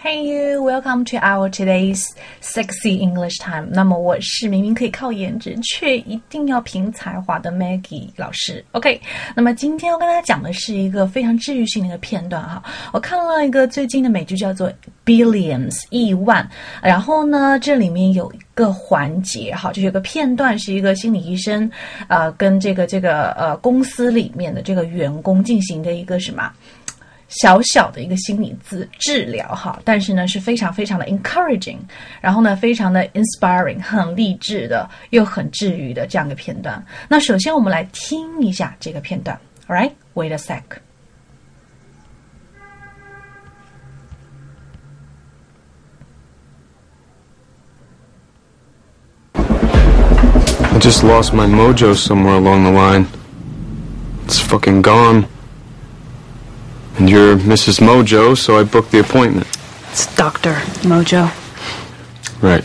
Hey you, welcome to our today's sexy English time。那么我是明明可以靠颜值，却一定要凭才华的 Maggie 老师。OK，那么今天要跟大家讲的是一个非常治愈性的一个片段哈。我看了一个最近的美剧，叫做 Billions 亿万。然后呢，这里面有一个环节哈，就有个片段是一个心理医生，呃，跟这个这个呃公司里面的这个员工进行的一个什么？小小的一个心理治治疗哈，但是呢是非常非常的 encouraging，然后呢非常的 inspiring，很励志的又很治愈的这样一个片段。那首先我们来听一下这个片段，All right，wait a sec。I just lost my mojo somewhere along the line. It's fucking gone. And you're Mrs. Mojo, so I booked the appointment. It's Dr. Mojo. Right.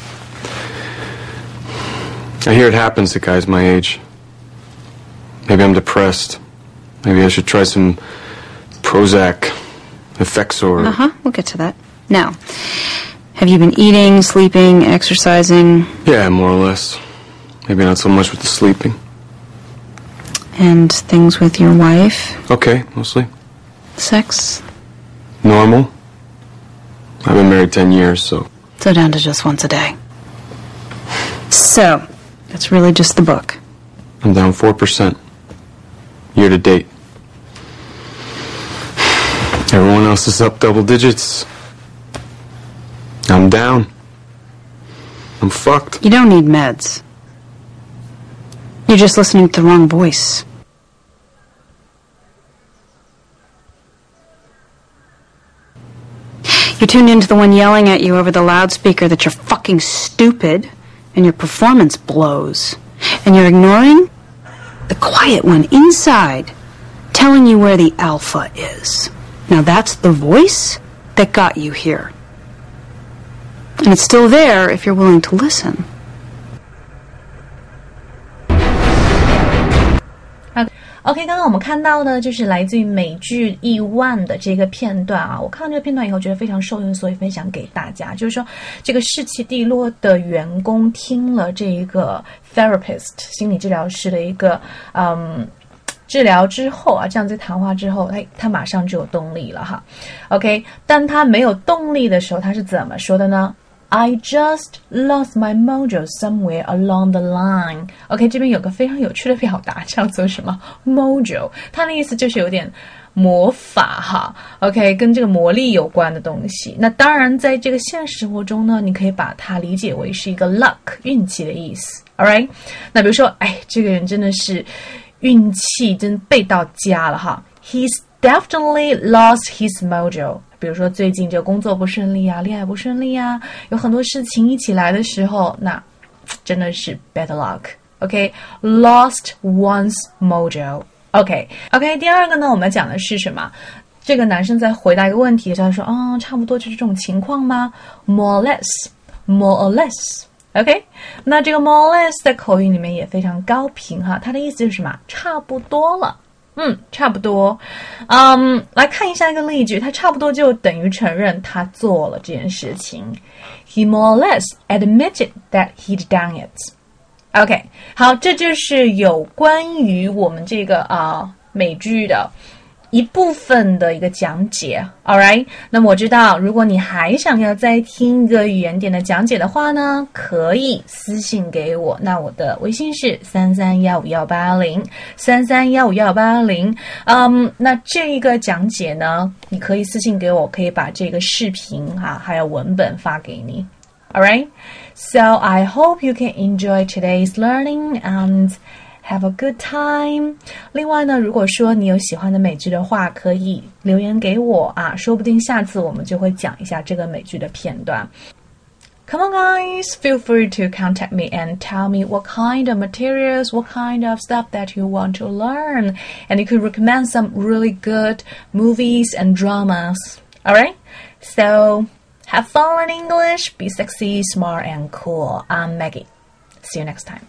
I hear it happens to guys my age. Maybe I'm depressed. Maybe I should try some Prozac, Effexor. Uh huh. We'll get to that. Now, have you been eating, sleeping, exercising? Yeah, more or less. Maybe not so much with the sleeping. And things with your wife? Okay, mostly. Sex? Normal. I've been married 10 years, so. So down to just once a day. So, that's really just the book. I'm down 4%. Year to date. Everyone else is up double digits. I'm down. I'm fucked. You don't need meds. You're just listening to the wrong voice. You tuned into the one yelling at you over the loudspeaker that you're fucking stupid and your performance blows. And you're ignoring the quiet one inside telling you where the alpha is. Now that's the voice that got you here. And it's still there if you're willing to listen. OK，刚刚我们看到呢，就是来自于美剧《亿万》的这个片段啊。我看到这个片段以后，觉得非常受用，所以分享给大家。就是说，这个士气低落的员工听了这一个 therapist 心理治疗师的一个嗯治疗之后啊，这样子谈话之后，哎，他马上就有动力了哈。OK，当他没有动力的时候，他是怎么说的呢？I just lost my mojo somewhere along the line. OK，这边有个非常有趣的表达，叫做什么 mojo？它的意思就是有点魔法哈。OK，跟这个魔力有关的东西。那当然，在这个现实生活中呢，你可以把它理解为是一个 luck 运气的意思。All right，那比如说，哎，这个人真的是运气真背到家了哈。He's definitely lost his mojo. 比如说最近这工作不顺利啊，恋爱不顺利啊，有很多事情一起来的时候，那真的是 bad luck。OK，lost one's mojo。OK，OK，第二个呢，我们讲的是什么？这个男生在回答一个问题，他说：“嗯，差不多就是这种情况吗？More or less，more or less。OK，那这个 more or less 在口语里面也非常高频哈，它的意思就是什么？差不多了。嗯，差不多。嗯，来看一下一个例句，他差不多就等于承认他做了这件事情。He more or less admitted that he'd done it. OK，好，这就是有关于我们这个啊美剧的。一部分的一个讲解，All right。那么我知道，如果你还想要再听一个语言点的讲解的话呢，可以私信给我。那我的微信是三三幺五幺八零三三幺五幺八零。嗯，那这一个讲解呢，你可以私信给我，可以把这个视频哈还有文本发给你。All right。So I hope you can enjoy today's learning and. Have a good time。另外呢，如果说你有喜欢的美剧的话，可以留言给我啊，说不定下次我们就会讲一下这个美剧的片段。Come on, guys, feel free to contact me and tell me what kind of materials, what kind of stuff that you want to learn, and you could recommend some really good movies and dramas. Alright? So, have fun in English, be sexy, smart, and cool. I'm Maggie. See you next time.